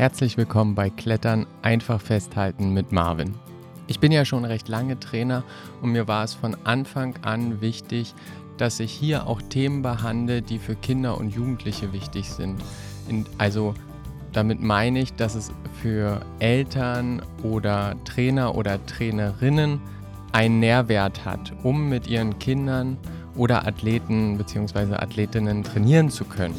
Herzlich willkommen bei Klettern einfach festhalten mit Marvin. Ich bin ja schon recht lange Trainer und mir war es von Anfang an wichtig, dass ich hier auch Themen behandle, die für Kinder und Jugendliche wichtig sind. also damit meine ich, dass es für Eltern oder Trainer oder Trainerinnen einen Nährwert hat, um mit ihren Kindern oder Athleten bzw. Athletinnen trainieren zu können.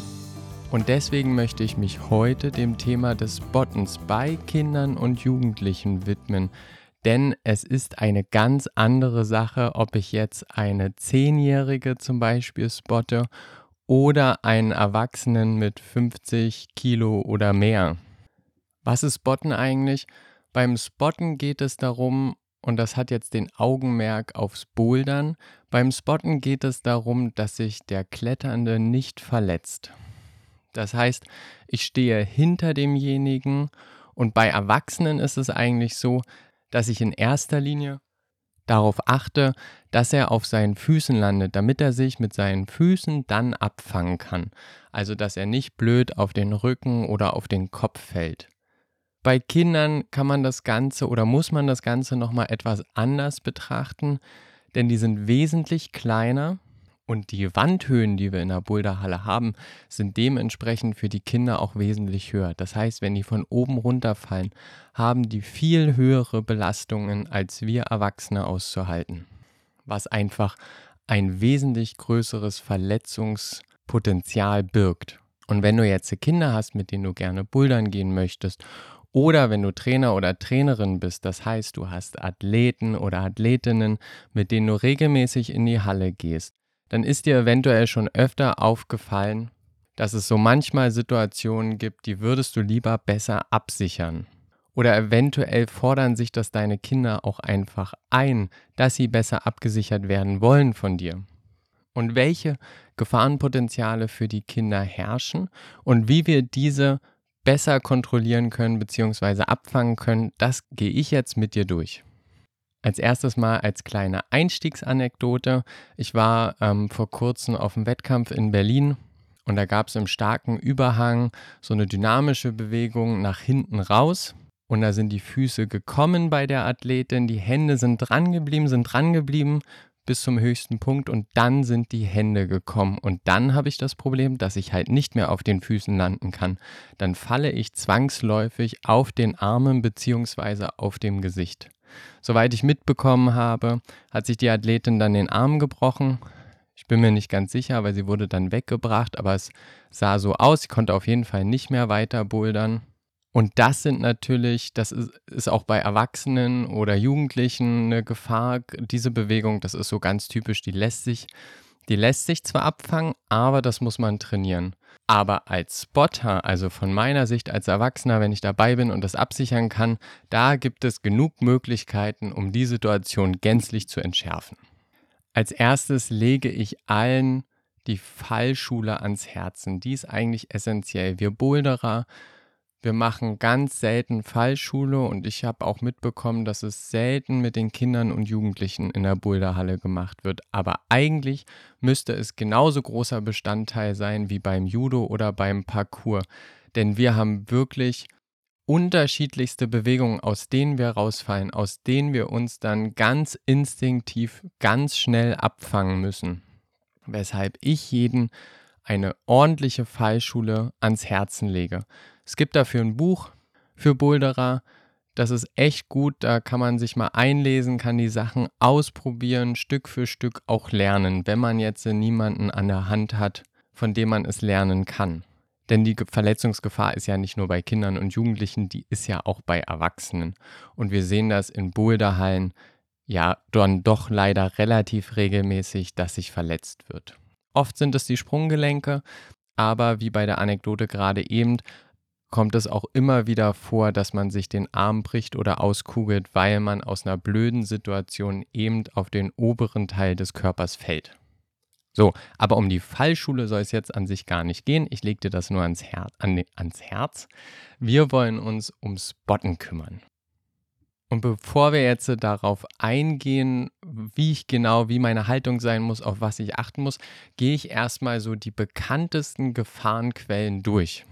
Und deswegen möchte ich mich heute dem Thema des Spottens bei Kindern und Jugendlichen widmen. Denn es ist eine ganz andere Sache, ob ich jetzt eine Zehnjährige zum Beispiel spotte oder einen Erwachsenen mit 50 Kilo oder mehr. Was ist Spotten eigentlich? Beim Spotten geht es darum, und das hat jetzt den Augenmerk aufs Bouldern. Beim Spotten geht es darum, dass sich der Kletternde nicht verletzt. Das heißt, ich stehe hinter demjenigen und bei Erwachsenen ist es eigentlich so, dass ich in erster Linie darauf achte, dass er auf seinen Füßen landet, damit er sich mit seinen Füßen dann abfangen kann. Also dass er nicht blöd auf den Rücken oder auf den Kopf fällt. Bei Kindern kann man das Ganze oder muss man das Ganze nochmal etwas anders betrachten, denn die sind wesentlich kleiner und die Wandhöhen, die wir in der Boulderhalle haben, sind dementsprechend für die Kinder auch wesentlich höher. Das heißt, wenn die von oben runterfallen, haben die viel höhere Belastungen als wir Erwachsene auszuhalten, was einfach ein wesentlich größeres Verletzungspotenzial birgt. Und wenn du jetzt Kinder hast, mit denen du gerne bouldern gehen möchtest oder wenn du Trainer oder Trainerin bist, das heißt, du hast Athleten oder Athletinnen, mit denen du regelmäßig in die Halle gehst, dann ist dir eventuell schon öfter aufgefallen, dass es so manchmal Situationen gibt, die würdest du lieber besser absichern. Oder eventuell fordern sich das deine Kinder auch einfach ein, dass sie besser abgesichert werden wollen von dir. Und welche Gefahrenpotenziale für die Kinder herrschen und wie wir diese besser kontrollieren können bzw. abfangen können, das gehe ich jetzt mit dir durch. Als erstes mal als kleine Einstiegsanekdote. Ich war ähm, vor kurzem auf einem Wettkampf in Berlin und da gab es im starken Überhang so eine dynamische Bewegung nach hinten raus. Und da sind die Füße gekommen bei der Athletin, die Hände sind dran geblieben, sind dran geblieben bis zum höchsten Punkt und dann sind die Hände gekommen. Und dann habe ich das Problem, dass ich halt nicht mehr auf den Füßen landen kann. Dann falle ich zwangsläufig auf den Armen bzw. auf dem Gesicht. Soweit ich mitbekommen habe, hat sich die Athletin dann den Arm gebrochen. Ich bin mir nicht ganz sicher, weil sie wurde dann weggebracht, aber es sah so aus, sie konnte auf jeden Fall nicht mehr weiter bouldern. Und das sind natürlich, das ist, ist, auch bei Erwachsenen oder Jugendlichen eine Gefahr. Diese Bewegung, das ist so ganz typisch, die lässt sich, die lässt sich zwar abfangen, aber das muss man trainieren. Aber als Spotter, also von meiner Sicht als Erwachsener, wenn ich dabei bin und das absichern kann, da gibt es genug Möglichkeiten, um die Situation gänzlich zu entschärfen. Als erstes lege ich allen die Fallschule ans Herzen. Die ist eigentlich essentiell. Wir Boulderer, wir machen ganz selten Fallschule und ich habe auch mitbekommen, dass es selten mit den Kindern und Jugendlichen in der Boulderhalle gemacht wird. Aber eigentlich müsste es genauso großer Bestandteil sein wie beim Judo oder beim Parkour. Denn wir haben wirklich unterschiedlichste Bewegungen, aus denen wir rausfallen, aus denen wir uns dann ganz instinktiv, ganz schnell abfangen müssen. Weshalb ich jeden eine ordentliche Fallschule ans Herzen lege. Es gibt dafür ein Buch für Boulderer. Das ist echt gut. Da kann man sich mal einlesen, kann die Sachen ausprobieren, Stück für Stück auch lernen, wenn man jetzt niemanden an der Hand hat, von dem man es lernen kann. Denn die Verletzungsgefahr ist ja nicht nur bei Kindern und Jugendlichen, die ist ja auch bei Erwachsenen. Und wir sehen das in Boulderhallen ja dann doch leider relativ regelmäßig, dass sich verletzt wird. Oft sind es die Sprunggelenke, aber wie bei der Anekdote gerade eben, kommt es auch immer wieder vor, dass man sich den Arm bricht oder auskugelt, weil man aus einer blöden Situation eben auf den oberen Teil des Körpers fällt. So, aber um die Fallschule soll es jetzt an sich gar nicht gehen. Ich lege dir das nur ans, Her an, ans Herz. Wir wollen uns ums Botten kümmern. Und bevor wir jetzt darauf eingehen, wie ich genau, wie meine Haltung sein muss, auf was ich achten muss, gehe ich erstmal so die bekanntesten Gefahrenquellen durch.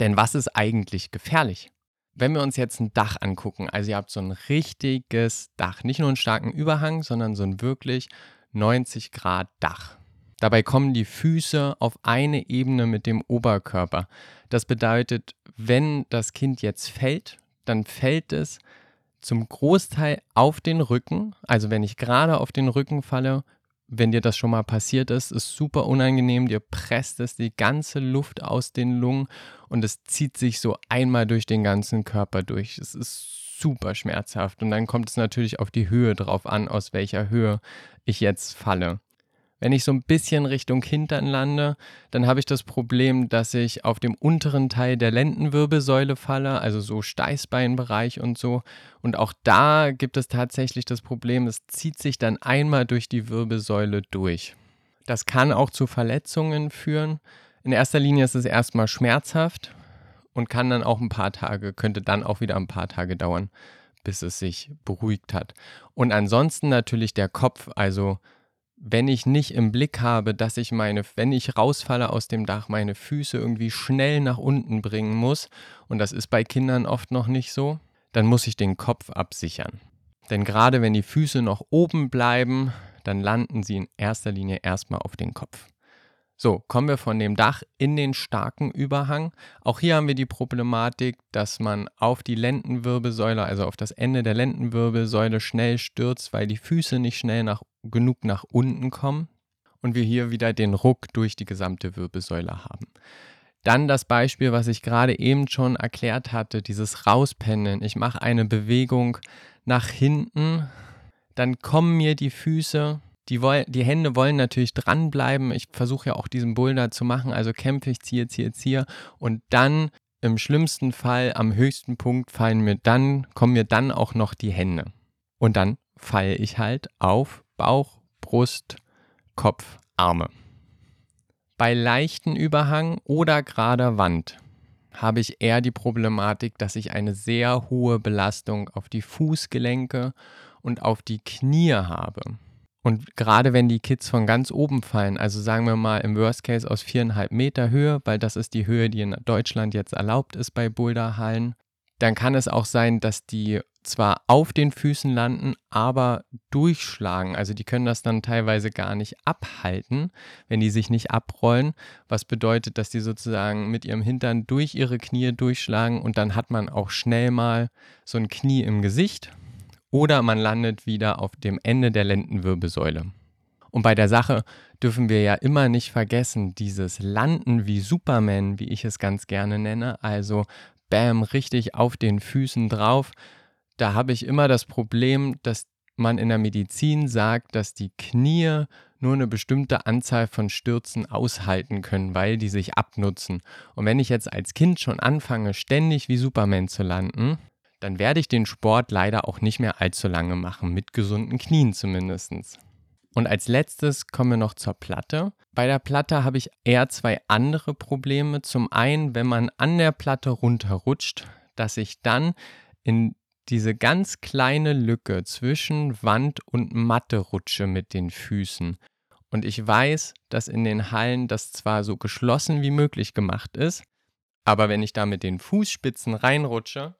Denn was ist eigentlich gefährlich? Wenn wir uns jetzt ein Dach angucken, also ihr habt so ein richtiges Dach, nicht nur einen starken Überhang, sondern so ein wirklich 90 Grad Dach. Dabei kommen die Füße auf eine Ebene mit dem Oberkörper. Das bedeutet, wenn das Kind jetzt fällt, dann fällt es zum Großteil auf den Rücken. Also wenn ich gerade auf den Rücken falle, wenn dir das schon mal passiert ist, ist super unangenehm. Dir presst es die ganze Luft aus den Lungen und es zieht sich so einmal durch den ganzen Körper durch. Es ist super schmerzhaft und dann kommt es natürlich auf die Höhe drauf an, aus welcher Höhe ich jetzt falle. Wenn ich so ein bisschen Richtung Hintern lande, dann habe ich das Problem, dass ich auf dem unteren Teil der Lendenwirbelsäule falle, also so Steißbeinbereich und so. Und auch da gibt es tatsächlich das Problem, es zieht sich dann einmal durch die Wirbelsäule durch. Das kann auch zu Verletzungen führen. In erster Linie ist es erstmal schmerzhaft und kann dann auch ein paar Tage, könnte dann auch wieder ein paar Tage dauern, bis es sich beruhigt hat. Und ansonsten natürlich der Kopf, also wenn ich nicht im Blick habe, dass ich meine, wenn ich rausfalle aus dem Dach, meine Füße irgendwie schnell nach unten bringen muss, und das ist bei Kindern oft noch nicht so, dann muss ich den Kopf absichern. Denn gerade wenn die Füße noch oben bleiben, dann landen sie in erster Linie erstmal auf den Kopf. So, kommen wir von dem Dach in den starken Überhang. Auch hier haben wir die Problematik, dass man auf die Lendenwirbelsäule, also auf das Ende der Lendenwirbelsäule schnell stürzt, weil die Füße nicht schnell nach, genug nach unten kommen und wir hier wieder den Ruck durch die gesamte Wirbelsäule haben. Dann das Beispiel, was ich gerade eben schon erklärt hatte, dieses Rauspendeln. Ich mache eine Bewegung nach hinten, dann kommen mir die Füße die, wollen, die Hände wollen natürlich dranbleiben. Ich versuche ja auch diesen Boulder zu machen, also kämpfe ich, ziehe, ziehe, ziehe. Und dann im schlimmsten Fall am höchsten Punkt fallen mir dann, kommen mir dann auch noch die Hände. Und dann falle ich halt auf Bauch, Brust, Kopf, Arme. Bei leichten Überhang oder gerader Wand habe ich eher die Problematik, dass ich eine sehr hohe Belastung auf die Fußgelenke und auf die Knie habe. Und gerade wenn die Kids von ganz oben fallen, also sagen wir mal im Worst Case aus viereinhalb Meter Höhe, weil das ist die Höhe, die in Deutschland jetzt erlaubt ist bei Boulderhallen, dann kann es auch sein, dass die zwar auf den Füßen landen, aber durchschlagen. Also die können das dann teilweise gar nicht abhalten, wenn die sich nicht abrollen, was bedeutet, dass die sozusagen mit ihrem Hintern durch ihre Knie durchschlagen und dann hat man auch schnell mal so ein Knie im Gesicht oder man landet wieder auf dem Ende der Lendenwirbelsäule. Und bei der Sache dürfen wir ja immer nicht vergessen, dieses Landen wie Superman, wie ich es ganz gerne nenne, also Bam, richtig auf den Füßen drauf. Da habe ich immer das Problem, dass man in der Medizin sagt, dass die Knie nur eine bestimmte Anzahl von Stürzen aushalten können, weil die sich abnutzen. Und wenn ich jetzt als Kind schon anfange, ständig wie Superman zu landen, dann werde ich den Sport leider auch nicht mehr allzu lange machen, mit gesunden Knien zumindest. Und als letztes kommen wir noch zur Platte. Bei der Platte habe ich eher zwei andere Probleme. Zum einen, wenn man an der Platte runterrutscht, dass ich dann in diese ganz kleine Lücke zwischen Wand und Matte rutsche mit den Füßen. Und ich weiß, dass in den Hallen das zwar so geschlossen wie möglich gemacht ist, aber wenn ich da mit den Fußspitzen reinrutsche,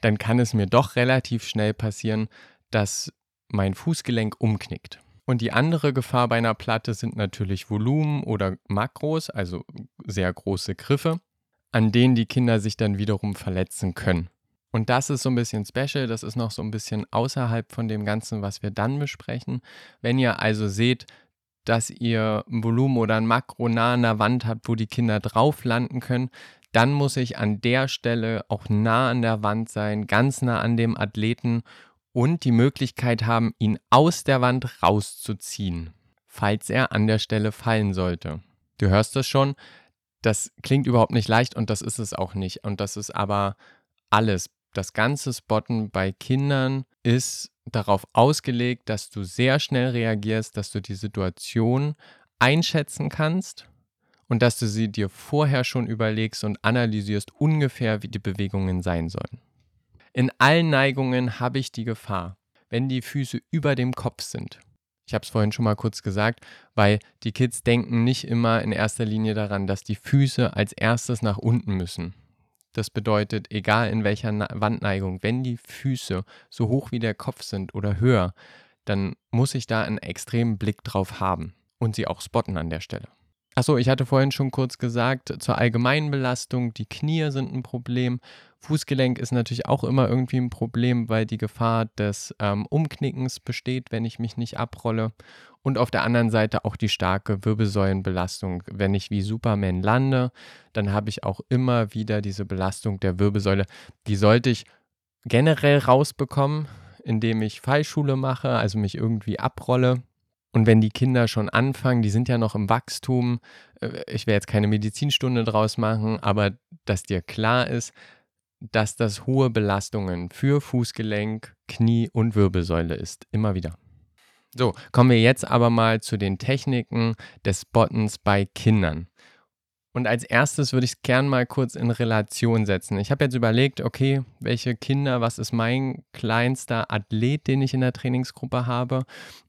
dann kann es mir doch relativ schnell passieren, dass mein Fußgelenk umknickt. Und die andere Gefahr bei einer Platte sind natürlich Volumen oder Makros, also sehr große Griffe, an denen die Kinder sich dann wiederum verletzen können. Und das ist so ein bisschen special, das ist noch so ein bisschen außerhalb von dem Ganzen, was wir dann besprechen. Wenn ihr also seht, dass ihr ein Volumen oder ein Makro nah an der Wand habt, wo die Kinder drauf landen können, dann muss ich an der Stelle auch nah an der Wand sein, ganz nah an dem Athleten und die Möglichkeit haben, ihn aus der Wand rauszuziehen, falls er an der Stelle fallen sollte. Du hörst es schon, das klingt überhaupt nicht leicht und das ist es auch nicht. Und das ist aber alles. Das ganze Spotten bei Kindern ist darauf ausgelegt, dass du sehr schnell reagierst, dass du die Situation einschätzen kannst und dass du sie dir vorher schon überlegst und analysierst ungefähr, wie die Bewegungen sein sollen. In allen Neigungen habe ich die Gefahr, wenn die Füße über dem Kopf sind. Ich habe es vorhin schon mal kurz gesagt, weil die Kids denken nicht immer in erster Linie daran, dass die Füße als erstes nach unten müssen. Das bedeutet, egal in welcher Wandneigung, wenn die Füße so hoch wie der Kopf sind oder höher, dann muss ich da einen extremen Blick drauf haben und sie auch spotten an der Stelle. Achso, ich hatte vorhin schon kurz gesagt, zur allgemeinen Belastung, die Knie sind ein Problem. Fußgelenk ist natürlich auch immer irgendwie ein Problem, weil die Gefahr des ähm, Umknickens besteht, wenn ich mich nicht abrolle. Und auf der anderen Seite auch die starke Wirbelsäulenbelastung. Wenn ich wie Superman lande, dann habe ich auch immer wieder diese Belastung der Wirbelsäule. Die sollte ich generell rausbekommen, indem ich Fallschule mache, also mich irgendwie abrolle und wenn die Kinder schon anfangen, die sind ja noch im Wachstum, äh, ich werde jetzt keine Medizinstunde draus machen, aber dass dir klar ist, dass das hohe Belastungen für Fußgelenk, Knie und Wirbelsäule ist. Immer wieder. So, kommen wir jetzt aber mal zu den Techniken des Spottens bei Kindern. Und als erstes würde ich es gern mal kurz in Relation setzen. Ich habe jetzt überlegt, okay, welche Kinder, was ist mein kleinster Athlet, den ich in der Trainingsgruppe habe?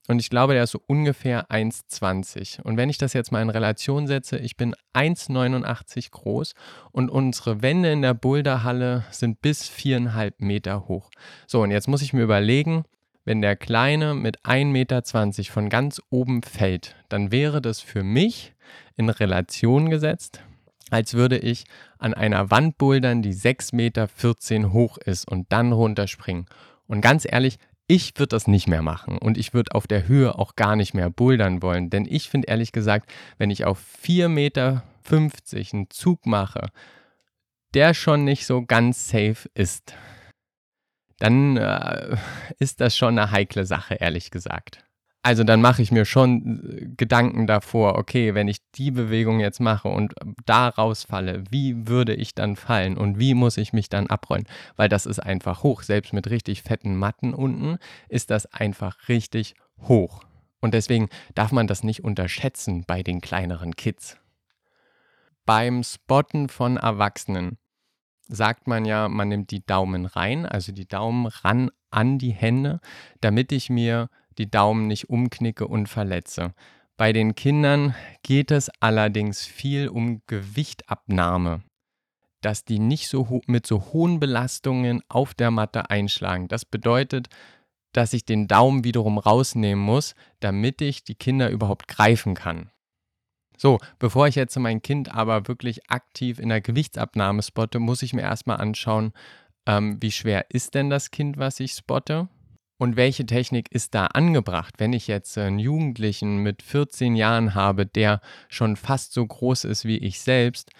Und ich glaube, der ist so ungefähr 1,20. Und wenn ich das jetzt mal in Relation setze, ich bin 1,89 groß und unsere Wände in der Boulderhalle sind bis viereinhalb Meter hoch. So, und jetzt muss ich mir überlegen, wenn der Kleine mit 1,20 Meter von ganz oben fällt, dann wäre das für mich in Relation gesetzt, als würde ich an einer Wand bouldern, die 6,14 Meter hoch ist und dann runterspringen. Und ganz ehrlich, ich würde das nicht mehr machen und ich würde auf der Höhe auch gar nicht mehr bouldern wollen, denn ich finde ehrlich gesagt, wenn ich auf 4,50 Meter einen Zug mache, der schon nicht so ganz safe ist, dann äh, ist das schon eine heikle Sache, ehrlich gesagt. Also dann mache ich mir schon äh, Gedanken davor, okay, wenn ich die Bewegung jetzt mache und äh, da rausfalle, wie würde ich dann fallen und wie muss ich mich dann abrollen? Weil das ist einfach hoch. Selbst mit richtig fetten Matten unten ist das einfach richtig hoch. Und deswegen darf man das nicht unterschätzen bei den kleineren Kids. Beim Spotten von Erwachsenen sagt man ja, man nimmt die Daumen rein, also die Daumen ran an die Hände, damit ich mir die Daumen nicht umknicke und verletze. Bei den Kindern geht es allerdings viel um Gewichtabnahme, dass die nicht so mit so hohen Belastungen auf der Matte einschlagen. Das bedeutet, dass ich den Daumen wiederum rausnehmen muss, damit ich die Kinder überhaupt greifen kann. So, bevor ich jetzt mein Kind aber wirklich aktiv in der Gewichtsabnahme spotte, muss ich mir erstmal anschauen, ähm, wie schwer ist denn das Kind, was ich spotte? Und welche Technik ist da angebracht? Wenn ich jetzt einen Jugendlichen mit 14 Jahren habe, der schon fast so groß ist wie ich selbst,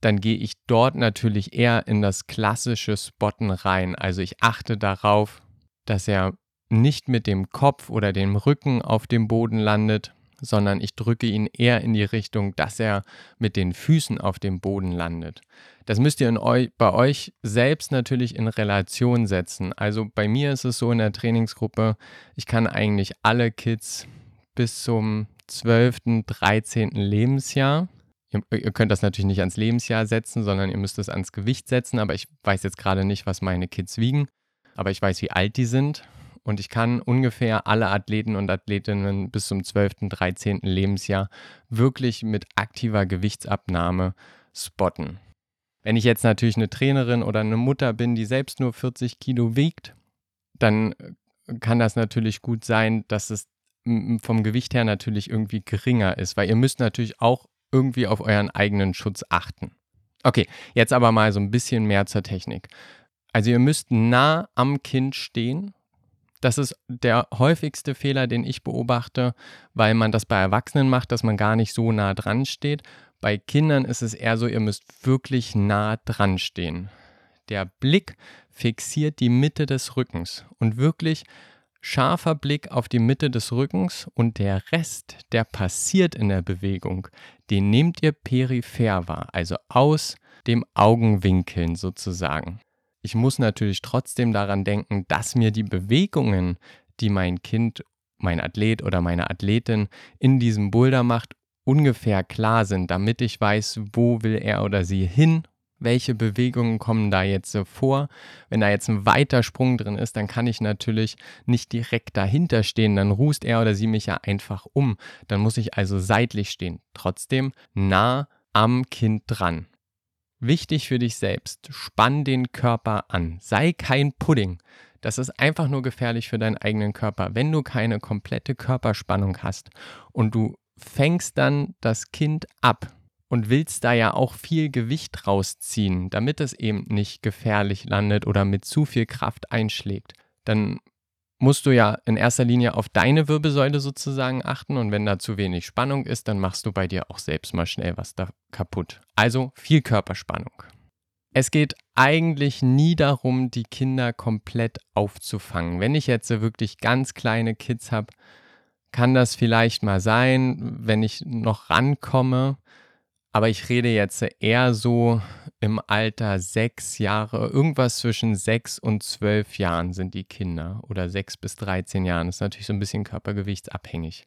dann gehe ich dort natürlich eher in das klassische Spotten rein. Also ich achte darauf, dass er nicht mit dem Kopf oder dem Rücken auf dem Boden landet, sondern ich drücke ihn eher in die Richtung, dass er mit den Füßen auf dem Boden landet. Das müsst ihr eu bei euch selbst natürlich in Relation setzen. Also bei mir ist es so in der Trainingsgruppe, ich kann eigentlich alle Kids bis zum 12., 13. Lebensjahr Ihr, könnt das natürlich nicht ans Lebensjahr setzen, sondern ihr müsst es ans Gewicht setzen. Aber ich weiß jetzt gerade nicht, was meine Kids wiegen. Aber ich weiß, wie alt die sind und ich kann ungefähr alle Athleten und Athletinnen bis zum 12., 13. Lebensjahr wirklich mit aktiver Gewichtsabnahme spotten. Wenn ich jetzt natürlich eine Trainerin oder eine Mutter bin, die selbst nur 40 Kilo wiegt, dann kann das natürlich gut sein, dass es vom Gewicht her natürlich irgendwie geringer ist, weil ihr müsst natürlich auch irgendwie auf euren eigenen Schutz achten. Okay, jetzt aber mal so ein bisschen mehr zur Technik. Also ihr müsst nah am Kind stehen das ist der häufigste Fehler, den ich beobachte, weil man das bei Erwachsenen macht, dass man gar nicht so nah dran steht. Bei Kindern ist es eher so, ihr müsst wirklich nah dran stehen. Der Blick fixiert die Mitte des Rückens und wirklich scharfer Blick auf die Mitte des Rückens und der Rest, der passiert in der Bewegung, den nehmt ihr peripher wahr, also aus dem Augenwinkeln sozusagen ich muss natürlich trotzdem daran denken, dass mir die Bewegungen, die mein Kind, mein Athlet oder meine Athletin in diesem Boulder macht, ungefähr klar sind, damit ich weiß, wo will er oder sie hin, welche Bewegungen kommen da jetzt vor. Wenn da jetzt ein weiter Sprung drin ist, dann kann ich natürlich nicht direkt dahinter stehen, dann rußt er oder sie mich ja einfach um. Dann muss ich also seitlich stehen, trotzdem nah am Kind dran. Wichtig für dich selbst, spann den Körper an. Sei kein Pudding. Das ist einfach nur gefährlich für deinen eigenen Körper. Wenn du keine komplette Körperspannung hast und du fängst dann das Kind ab und willst da ja auch viel Gewicht rausziehen, damit es eben nicht gefährlich landet oder mit zu viel Kraft einschlägt, dann musst du ja in erster Linie auf deine Wirbelsäule sozusagen achten und wenn da zu wenig Spannung ist, dann machst du bei dir auch selbst mal schnell was da kaputt. Also viel Körperspannung. Es geht eigentlich nie darum, die Kinder komplett aufzufangen. Wenn ich jetzt wirklich ganz kleine Kids habe, kann das vielleicht mal sein, wenn ich noch rankomme. Aber ich rede jetzt eher so im Alter sechs Jahre, irgendwas zwischen sechs und zwölf Jahren sind die Kinder oder sechs bis 13 Jahren. Das ist natürlich so ein bisschen körpergewichtsabhängig.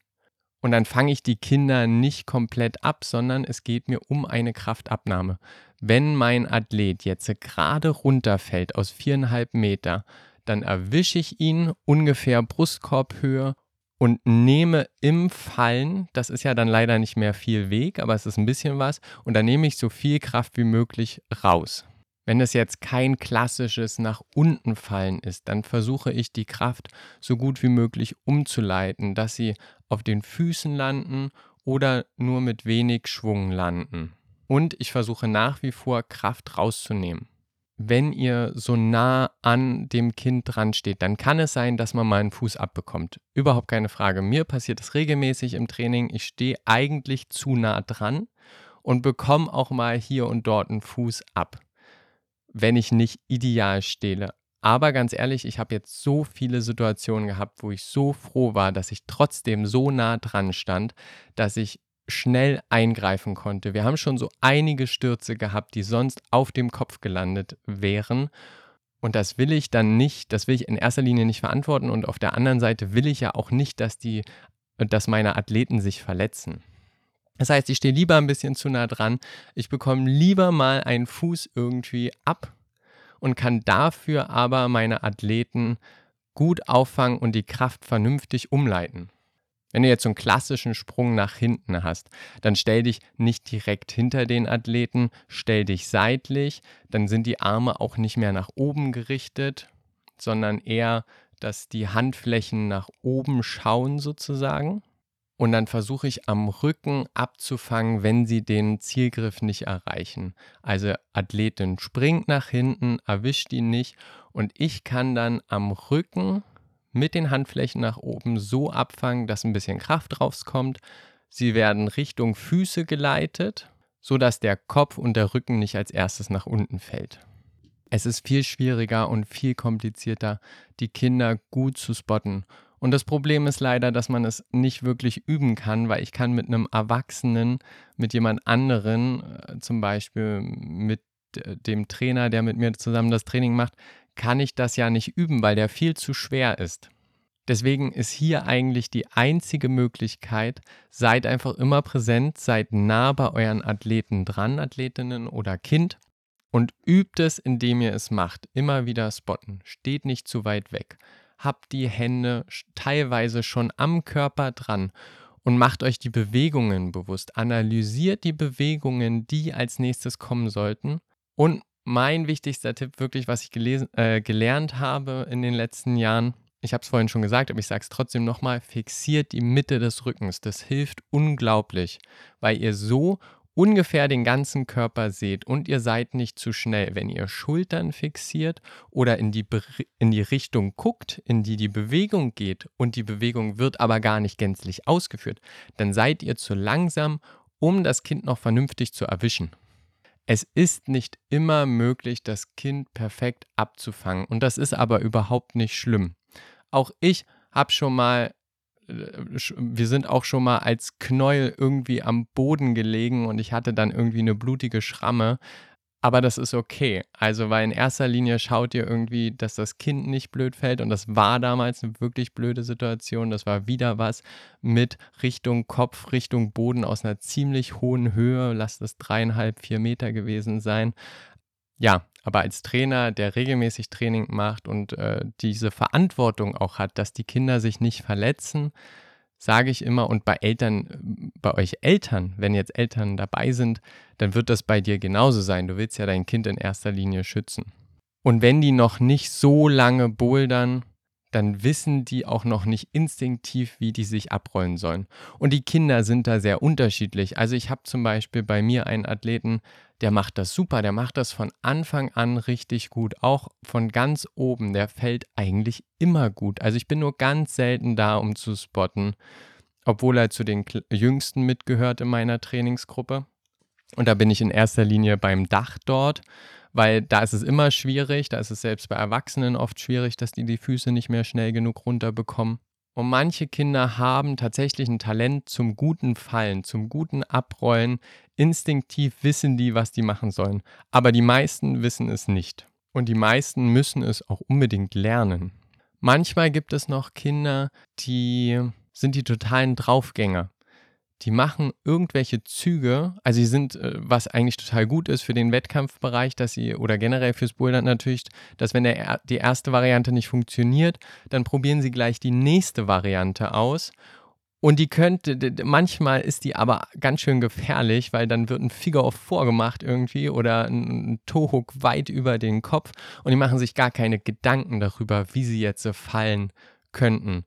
Und dann fange ich die Kinder nicht komplett ab, sondern es geht mir um eine Kraftabnahme. Wenn mein Athlet jetzt gerade runterfällt aus viereinhalb Meter, dann erwische ich ihn ungefähr Brustkorbhöhe und nehme im Fallen, das ist ja dann leider nicht mehr viel Weg, aber es ist ein bisschen was, und dann nehme ich so viel Kraft wie möglich raus. Wenn es jetzt kein klassisches nach unten fallen ist, dann versuche ich die Kraft so gut wie möglich umzuleiten, dass sie auf den Füßen landen oder nur mit wenig Schwung landen. Und ich versuche nach wie vor Kraft rauszunehmen wenn ihr so nah an dem Kind dran steht, dann kann es sein, dass man mal einen Fuß abbekommt. Überhaupt keine Frage. Mir passiert es regelmäßig im Training. Ich stehe eigentlich zu nah dran und bekomme auch mal hier und dort einen Fuß ab, wenn ich nicht ideal stehle. Aber ganz ehrlich, ich habe jetzt so viele Situationen gehabt, wo ich so froh war, dass ich trotzdem so nah dran stand, dass ich schnell eingreifen konnte. Wir haben schon so einige Stürze gehabt, die sonst auf dem Kopf gelandet wären. Und das will ich dann nicht, das will ich in erster Linie nicht verantworten. Und auf der anderen Seite will ich ja auch nicht, dass die, dass meine Athleten sich verletzen. Das heißt, ich stehe lieber ein bisschen zu nah dran. Ich bekomme lieber mal einen Fuß irgendwie ab und kann dafür aber meine Athleten gut auffangen und die Kraft vernünftig umleiten. Wenn du jetzt so einen klassischen Sprung nach hinten hast, dann stell dich nicht direkt hinter den Athleten, stell dich seitlich, dann sind die Arme auch nicht mehr nach oben gerichtet, sondern eher, dass die Handflächen nach oben schauen sozusagen. Und dann versuche ich am Rücken abzufangen, wenn sie den Zielgriff nicht erreichen. Also Athletin springt nach hinten, erwischt ihn nicht und ich kann dann am Rücken mit den Handflächen nach oben so abfangen, dass ein bisschen Kraft rauskommt. Sie werden Richtung Füße geleitet, sodass der Kopf und der Rücken nicht als erstes nach unten fällt. Es ist viel schwieriger und viel komplizierter, die Kinder gut zu spotten. Und das Problem ist leider, dass man es nicht wirklich üben kann, weil ich kann mit einem Erwachsenen, mit jemand anderen, äh, zum Beispiel mit äh, dem Trainer, der mit mir zusammen das Training macht, kann ich das ja nicht üben, weil der viel zu schwer ist. Deswegen ist hier eigentlich die einzige Möglichkeit, seid einfach immer präsent, seid nah bei euren Athleten dran, Athletinnen oder Kind und übt es, indem ihr es macht. Immer wieder spotten, steht nicht zu weit weg. Habt die Hände teilweise schon am Körper dran und macht euch die Bewegungen bewusst. Analysiert die Bewegungen, die als nächstes kommen sollten und mein wichtigster Tipp, wirklich, was ich gelesen, äh, gelernt habe in den letzten Jahren, ich habe es vorhin schon gesagt, aber ich sage es trotzdem nochmal, fixiert die Mitte des Rückens. Das hilft unglaublich, weil ihr so ungefähr den ganzen Körper seht und ihr seid nicht zu schnell. Wenn ihr Schultern fixiert oder in die, in die Richtung guckt, in die die Bewegung geht und die Bewegung wird aber gar nicht gänzlich ausgeführt, dann seid ihr zu langsam, um das Kind noch vernünftig zu erwischen. Es ist nicht immer möglich, das Kind perfekt abzufangen und das ist aber überhaupt nicht schlimm. Auch ich habe schon mal, äh, wir sind auch schon mal als Knäuel irgendwie am Boden gelegen und ich hatte dann irgendwie eine blutige Schramme. Aber das ist okay. Also, weil in erster Linie schaut ihr irgendwie, dass das Kind nicht blöd fällt. Und das war damals eine wirklich blöde Situation. Das war wieder was mit Richtung Kopf, Richtung Boden aus einer ziemlich hohen Höhe. Lasst es dreieinhalb, vier Meter gewesen sein. Ja, aber als Trainer, der regelmäßig Training macht und äh, diese Verantwortung auch hat, dass die Kinder sich nicht verletzen, sage ich immer, und bei Eltern, bei euch Eltern, wenn jetzt Eltern dabei sind, dann wird das bei dir genauso sein. Du willst ja dein Kind in erster Linie schützen. Und wenn die noch nicht so lange bouldern, dann wissen die auch noch nicht instinktiv, wie die sich abrollen sollen. Und die Kinder sind da sehr unterschiedlich. Also ich habe zum Beispiel bei mir einen Athleten, der macht das super, der macht das von Anfang an richtig gut, auch von ganz oben, der fällt eigentlich immer gut. Also ich bin nur ganz selten da, um zu spotten, obwohl er zu den jüngsten mitgehört in meiner Trainingsgruppe. Und da bin ich in erster Linie beim Dach dort weil da ist es immer schwierig, da ist es selbst bei Erwachsenen oft schwierig, dass die die Füße nicht mehr schnell genug runterbekommen. Und manche Kinder haben tatsächlich ein Talent zum guten Fallen, zum guten Abrollen. Instinktiv wissen die, was die machen sollen. Aber die meisten wissen es nicht. Und die meisten müssen es auch unbedingt lernen. Manchmal gibt es noch Kinder, die sind die totalen Draufgänger die machen irgendwelche Züge, also sie sind, äh, was eigentlich total gut ist für den Wettkampfbereich, dass sie, oder generell fürs Bouldern natürlich, dass wenn der, die erste Variante nicht funktioniert, dann probieren sie gleich die nächste Variante aus. Und die könnte, manchmal ist die aber ganz schön gefährlich, weil dann wird ein Figure-Off vorgemacht irgendwie oder ein Tohook weit über den Kopf und die machen sich gar keine Gedanken darüber, wie sie jetzt fallen könnten.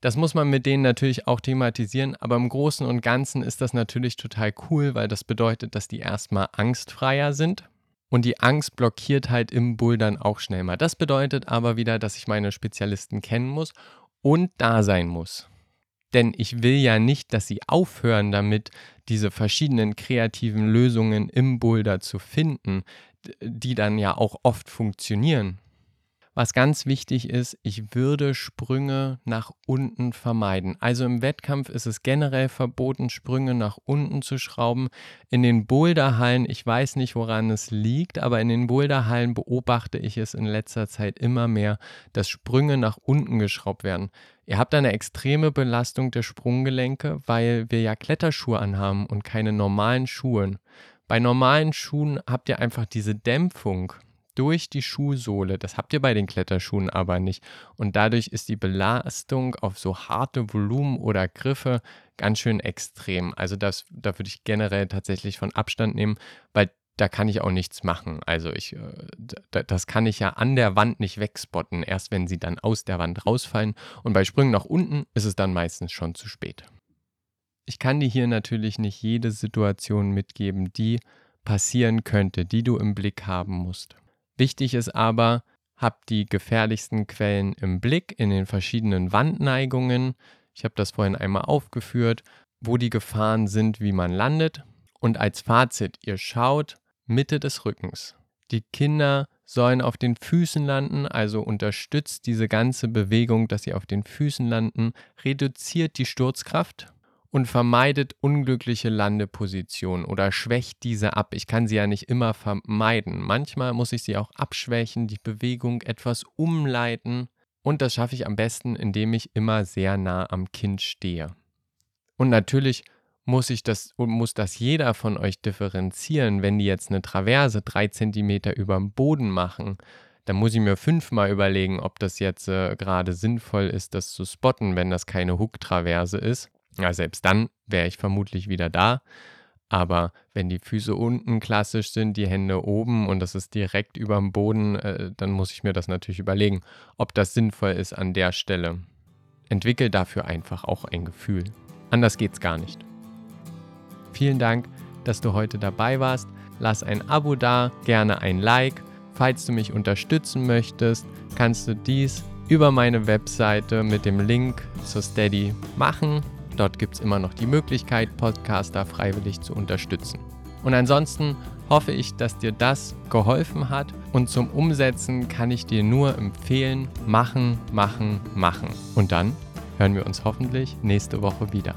Das muss man mit denen natürlich auch thematisieren, aber im Großen und Ganzen ist das natürlich total cool, weil das bedeutet, dass die erstmal angstfreier sind. Und die Angst blockiert halt im Bouldern auch schnell mal. Das bedeutet aber wieder, dass ich meine Spezialisten kennen muss und da sein muss. Denn ich will ja nicht, dass sie aufhören damit, diese verschiedenen kreativen Lösungen im Boulder zu finden, die dann ja auch oft funktionieren. Was ganz wichtig ist, ich würde Sprünge nach unten vermeiden. Also im Wettkampf ist es generell verboten, Sprünge nach unten zu schrauben. In den Boulderhallen, ich weiß nicht, woran es liegt, aber in den Boulderhallen beobachte ich es in letzter Zeit immer mehr, dass Sprünge nach unten geschraubt werden. Ihr habt eine extreme Belastung der Sprunggelenke, weil wir ja Kletterschuhe anhaben und keine normalen Schuhe. Bei normalen Schuhen habt ihr einfach diese Dämpfung durch die Schuhsohle. Das habt ihr bei den Kletterschuhen aber nicht. Und dadurch ist die Belastung auf so harte Volumen oder Griffe ganz schön extrem. Also das, da würde ich generell tatsächlich von Abstand nehmen, weil da kann ich auch nichts machen. Also ich, äh, das kann ich ja an der Wand nicht wegspotten, erst wenn sie dann aus der Wand rausfallen. Und bei Sprüngen nach unten ist es dann meistens schon zu spät. Ich kann dir hier natürlich nicht jede Situation mitgeben, die passieren könnte, die du im Blick haben musst. Wichtig ist aber, habt die gefährlichsten Quellen im Blick in den verschiedenen Wandneigungen. Ich habe das vorhin einmal aufgeführt, wo die Gefahren sind, wie man landet. Und als Fazit, ihr schaut Mitte des Rückens. Die Kinder sollen auf den Füßen landen, also unterstützt diese ganze Bewegung, dass sie auf den Füßen landen, reduziert die Sturzkraft und vermeidet unglückliche Landepositionen oder schwächt diese ab. Ich kann sie ja nicht immer vermeiden. Manchmal muss ich sie auch abschwächen, die Bewegung etwas umleiten und das schaffe ich am besten, indem ich immer sehr nah am Kind stehe. Und natürlich muss ich das muss das jeder von euch differenzieren, wenn die jetzt eine Traverse drei Zentimeter über dem Boden machen. Dann muss ich mir fünfmal überlegen, ob das jetzt äh, gerade sinnvoll ist, das zu spotten, wenn das keine Hook-Traverse ist. Ja, selbst dann wäre ich vermutlich wieder da. Aber wenn die Füße unten klassisch sind, die Hände oben und das ist direkt über dem Boden, äh, dann muss ich mir das natürlich überlegen, ob das sinnvoll ist an der Stelle. Entwickel dafür einfach auch ein Gefühl. Anders geht's gar nicht. Vielen Dank, dass du heute dabei warst. Lass ein Abo da, gerne ein Like. Falls du mich unterstützen möchtest, kannst du dies über meine Webseite mit dem Link zur Steady machen. Dort gibt es immer noch die Möglichkeit, Podcaster freiwillig zu unterstützen. Und ansonsten hoffe ich, dass dir das geholfen hat und zum Umsetzen kann ich dir nur empfehlen, machen, machen, machen. Und dann hören wir uns hoffentlich nächste Woche wieder.